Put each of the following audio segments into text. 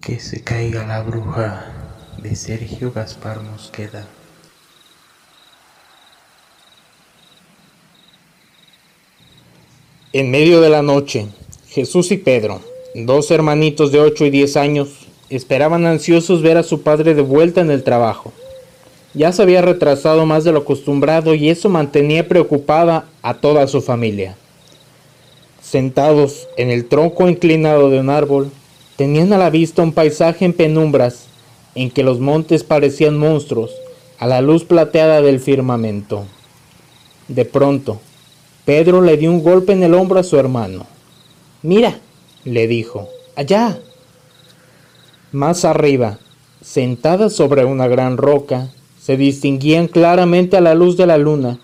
Que se caiga la bruja de Sergio Gaspar Mosqueda. En medio de la noche, Jesús y Pedro, dos hermanitos de 8 y 10 años, esperaban ansiosos ver a su padre de vuelta en el trabajo. Ya se había retrasado más de lo acostumbrado y eso mantenía preocupada a toda su familia. Sentados en el tronco inclinado de un árbol, tenían a la vista un paisaje en penumbras en que los montes parecían monstruos a la luz plateada del firmamento. De pronto, Pedro le dio un golpe en el hombro a su hermano. Mira, le dijo, allá. Más arriba, sentadas sobre una gran roca, se distinguían claramente a la luz de la luna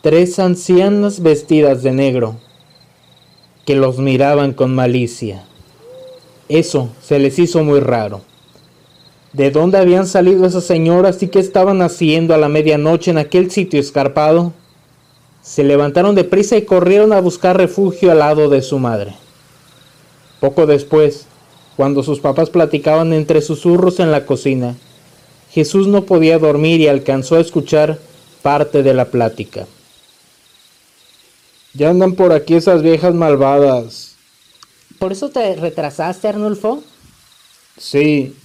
tres ancianas vestidas de negro, que los miraban con malicia. Eso se les hizo muy raro. ¿De dónde habían salido esas señoras y qué estaban haciendo a la medianoche en aquel sitio escarpado? Se levantaron deprisa y corrieron a buscar refugio al lado de su madre. Poco después, cuando sus papás platicaban entre susurros en la cocina, Jesús no podía dormir y alcanzó a escuchar parte de la plática. Ya andan por aquí esas viejas malvadas, ¿Por eso te retrasaste, Arnulfo? Sí,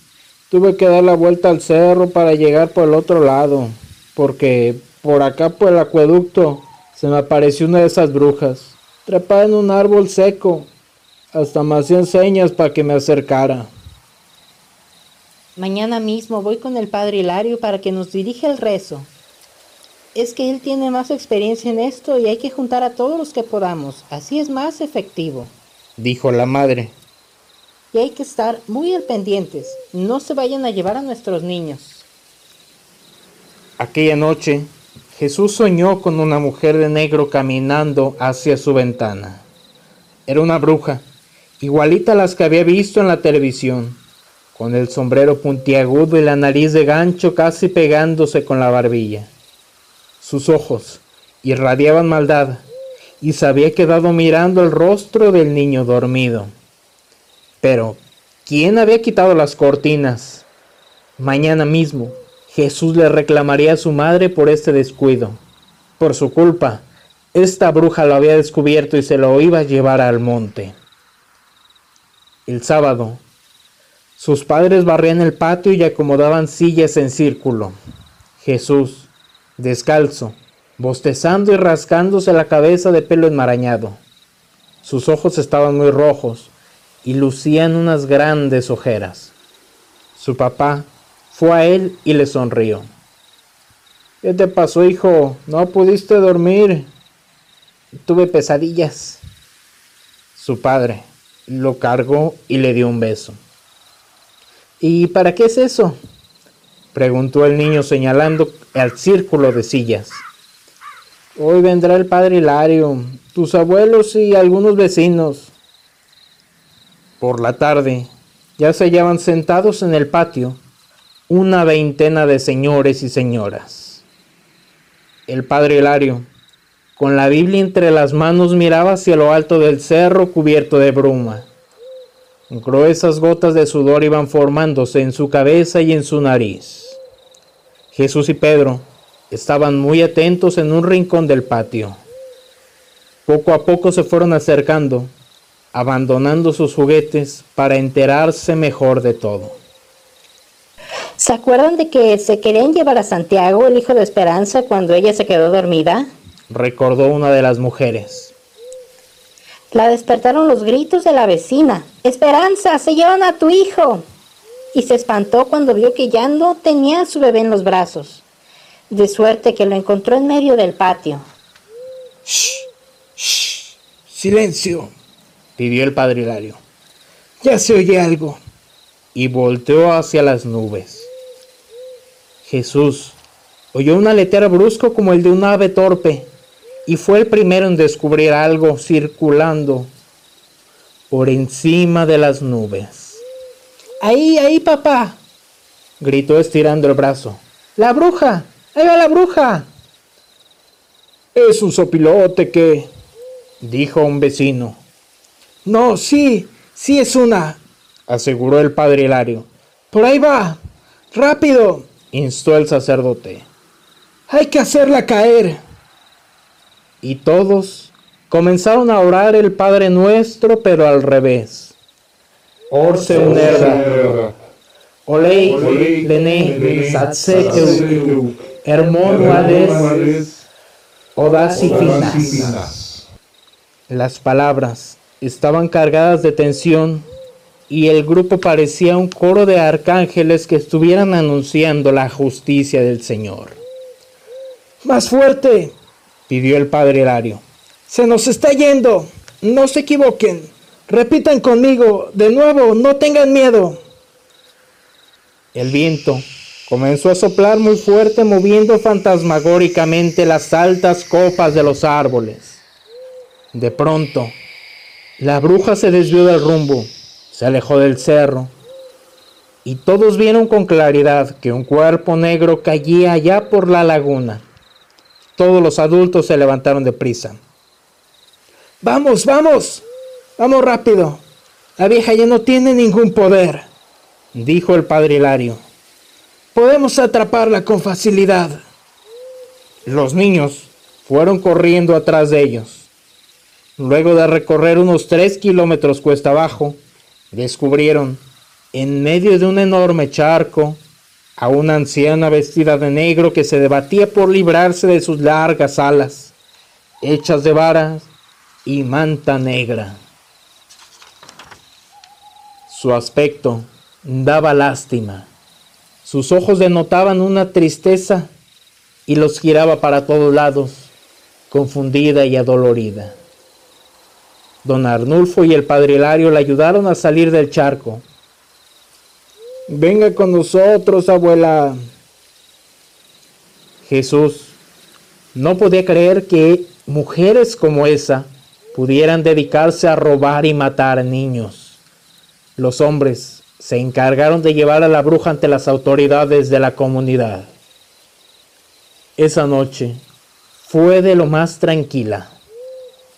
tuve que dar la vuelta al cerro para llegar por el otro lado, porque por acá por el acueducto se me apareció una de esas brujas, trepada en un árbol seco. Hasta me hacían señas para que me acercara. Mañana mismo voy con el padre Hilario para que nos dirija el rezo. Es que él tiene más experiencia en esto y hay que juntar a todos los que podamos, así es más efectivo dijo la madre. Y hay que estar muy al pendientes, no se vayan a llevar a nuestros niños. Aquella noche, Jesús soñó con una mujer de negro caminando hacia su ventana. Era una bruja, igualita a las que había visto en la televisión, con el sombrero puntiagudo y la nariz de gancho casi pegándose con la barbilla. Sus ojos irradiaban maldad y se había quedado mirando el rostro del niño dormido. Pero, ¿quién había quitado las cortinas? Mañana mismo, Jesús le reclamaría a su madre por este descuido. Por su culpa, esta bruja lo había descubierto y se lo iba a llevar al monte. El sábado, sus padres barrían el patio y acomodaban sillas en círculo. Jesús, descalzo, bostezando y rascándose la cabeza de pelo enmarañado. Sus ojos estaban muy rojos y lucían unas grandes ojeras. Su papá fue a él y le sonrió. ¿Qué te pasó, hijo? ¿No pudiste dormir? Tuve pesadillas. Su padre lo cargó y le dio un beso. ¿Y para qué es eso? preguntó el niño señalando al círculo de sillas. Hoy vendrá el padre Hilario, tus abuelos y algunos vecinos. Por la tarde, ya se hallaban sentados en el patio una veintena de señores y señoras. El padre Hilario, con la Biblia entre las manos, miraba hacia lo alto del cerro cubierto de bruma. Gruesas gotas de sudor iban formándose en su cabeza y en su nariz. Jesús y Pedro, Estaban muy atentos en un rincón del patio. Poco a poco se fueron acercando, abandonando sus juguetes para enterarse mejor de todo. ¿Se acuerdan de que se querían llevar a Santiago, el hijo de Esperanza, cuando ella se quedó dormida? Recordó una de las mujeres. La despertaron los gritos de la vecina. Esperanza, se llevan a tu hijo. Y se espantó cuando vio que ya no tenía a su bebé en los brazos de suerte que lo encontró en medio del patio. ¡Shh! ¡Shh! ¡Silencio! pidió el padre Hilario. Ya se oye algo. Y volteó hacia las nubes. Jesús oyó un aleteo brusco como el de un ave torpe y fue el primero en descubrir algo circulando por encima de las nubes. Ahí, ahí, papá, gritó estirando el brazo. La bruja. ¡Ahí va la bruja! Es un sopilote que... dijo un vecino. No, sí, sí es una, aseguró el padre Hilario. Por ahí va. Rápido, instó el sacerdote. Hay que hacerla caer. Y todos comenzaron a orar el Padre Nuestro, pero al revés. Orse unerda. Olei, lene, satsekeu, hermono ades, finas. Las palabras estaban cargadas de tensión y el grupo parecía un coro de arcángeles que estuvieran anunciando la justicia del Señor. Más fuerte, pidió el padre Hilario. Se nos está yendo. No se equivoquen. Repitan conmigo. De nuevo, no tengan miedo. El viento comenzó a soplar muy fuerte moviendo fantasmagóricamente las altas copas de los árboles. De pronto, la bruja se desvió del rumbo, se alejó del cerro, y todos vieron con claridad que un cuerpo negro caía allá por la laguna. Todos los adultos se levantaron de prisa. Vamos, vamos, vamos rápido. La vieja ya no tiene ningún poder, dijo el padre Hilario. Podemos atraparla con facilidad. Los niños fueron corriendo atrás de ellos. Luego de recorrer unos tres kilómetros cuesta abajo, descubrieron, en medio de un enorme charco, a una anciana vestida de negro que se debatía por librarse de sus largas alas, hechas de varas y manta negra. Su aspecto daba lástima. Sus ojos denotaban una tristeza y los giraba para todos lados, confundida y adolorida. Don Arnulfo y el padre Hilario le ayudaron a salir del charco. Venga con nosotros, abuela. Jesús no podía creer que mujeres como esa pudieran dedicarse a robar y matar niños. Los hombres se encargaron de llevar a la bruja ante las autoridades de la comunidad. Esa noche fue de lo más tranquila.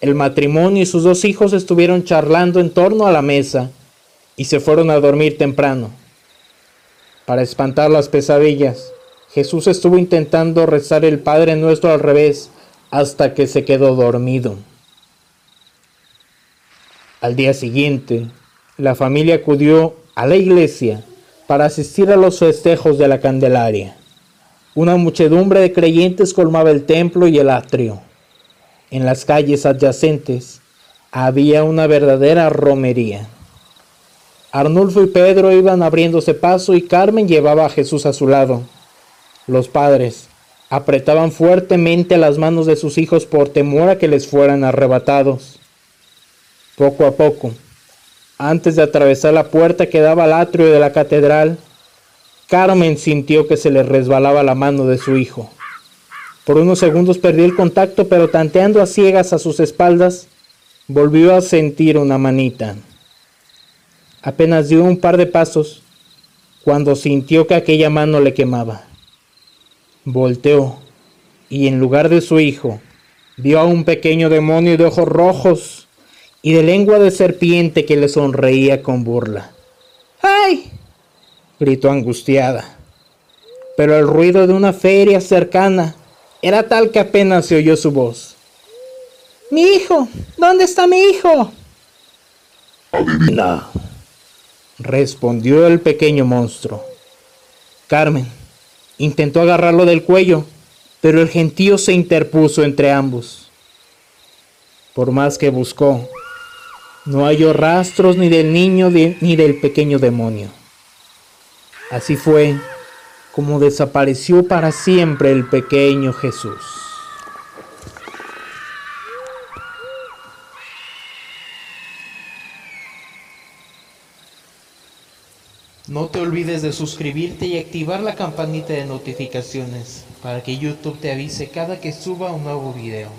El matrimonio y sus dos hijos estuvieron charlando en torno a la mesa y se fueron a dormir temprano. Para espantar las pesadillas, Jesús estuvo intentando rezar el Padre Nuestro al revés hasta que se quedó dormido. Al día siguiente, la familia acudió a la iglesia para asistir a los festejos de la Candelaria. Una muchedumbre de creyentes colmaba el templo y el atrio. En las calles adyacentes había una verdadera romería. Arnulfo y Pedro iban abriéndose paso y Carmen llevaba a Jesús a su lado. Los padres apretaban fuertemente las manos de sus hijos por temor a que les fueran arrebatados. Poco a poco, antes de atravesar la puerta que daba al atrio de la catedral, Carmen sintió que se le resbalaba la mano de su hijo. Por unos segundos perdió el contacto, pero tanteando a ciegas a sus espaldas, volvió a sentir una manita. Apenas dio un par de pasos cuando sintió que aquella mano le quemaba. Volteó y en lugar de su hijo, vio a un pequeño demonio de ojos rojos y de lengua de serpiente que le sonreía con burla. ¡Ay! gritó angustiada. Pero el ruido de una feria cercana era tal que apenas se oyó su voz. Mi hijo, ¿dónde está mi hijo? Adivina, respondió el pequeño monstruo. Carmen intentó agarrarlo del cuello, pero el gentío se interpuso entre ambos. Por más que buscó, no halló rastros ni del niño ni del pequeño demonio. Así fue como desapareció para siempre el pequeño Jesús. No te olvides de suscribirte y activar la campanita de notificaciones para que YouTube te avise cada que suba un nuevo video.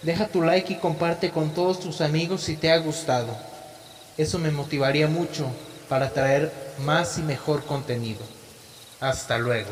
Deja tu like y comparte con todos tus amigos si te ha gustado. Eso me motivaría mucho para traer más y mejor contenido. Hasta luego.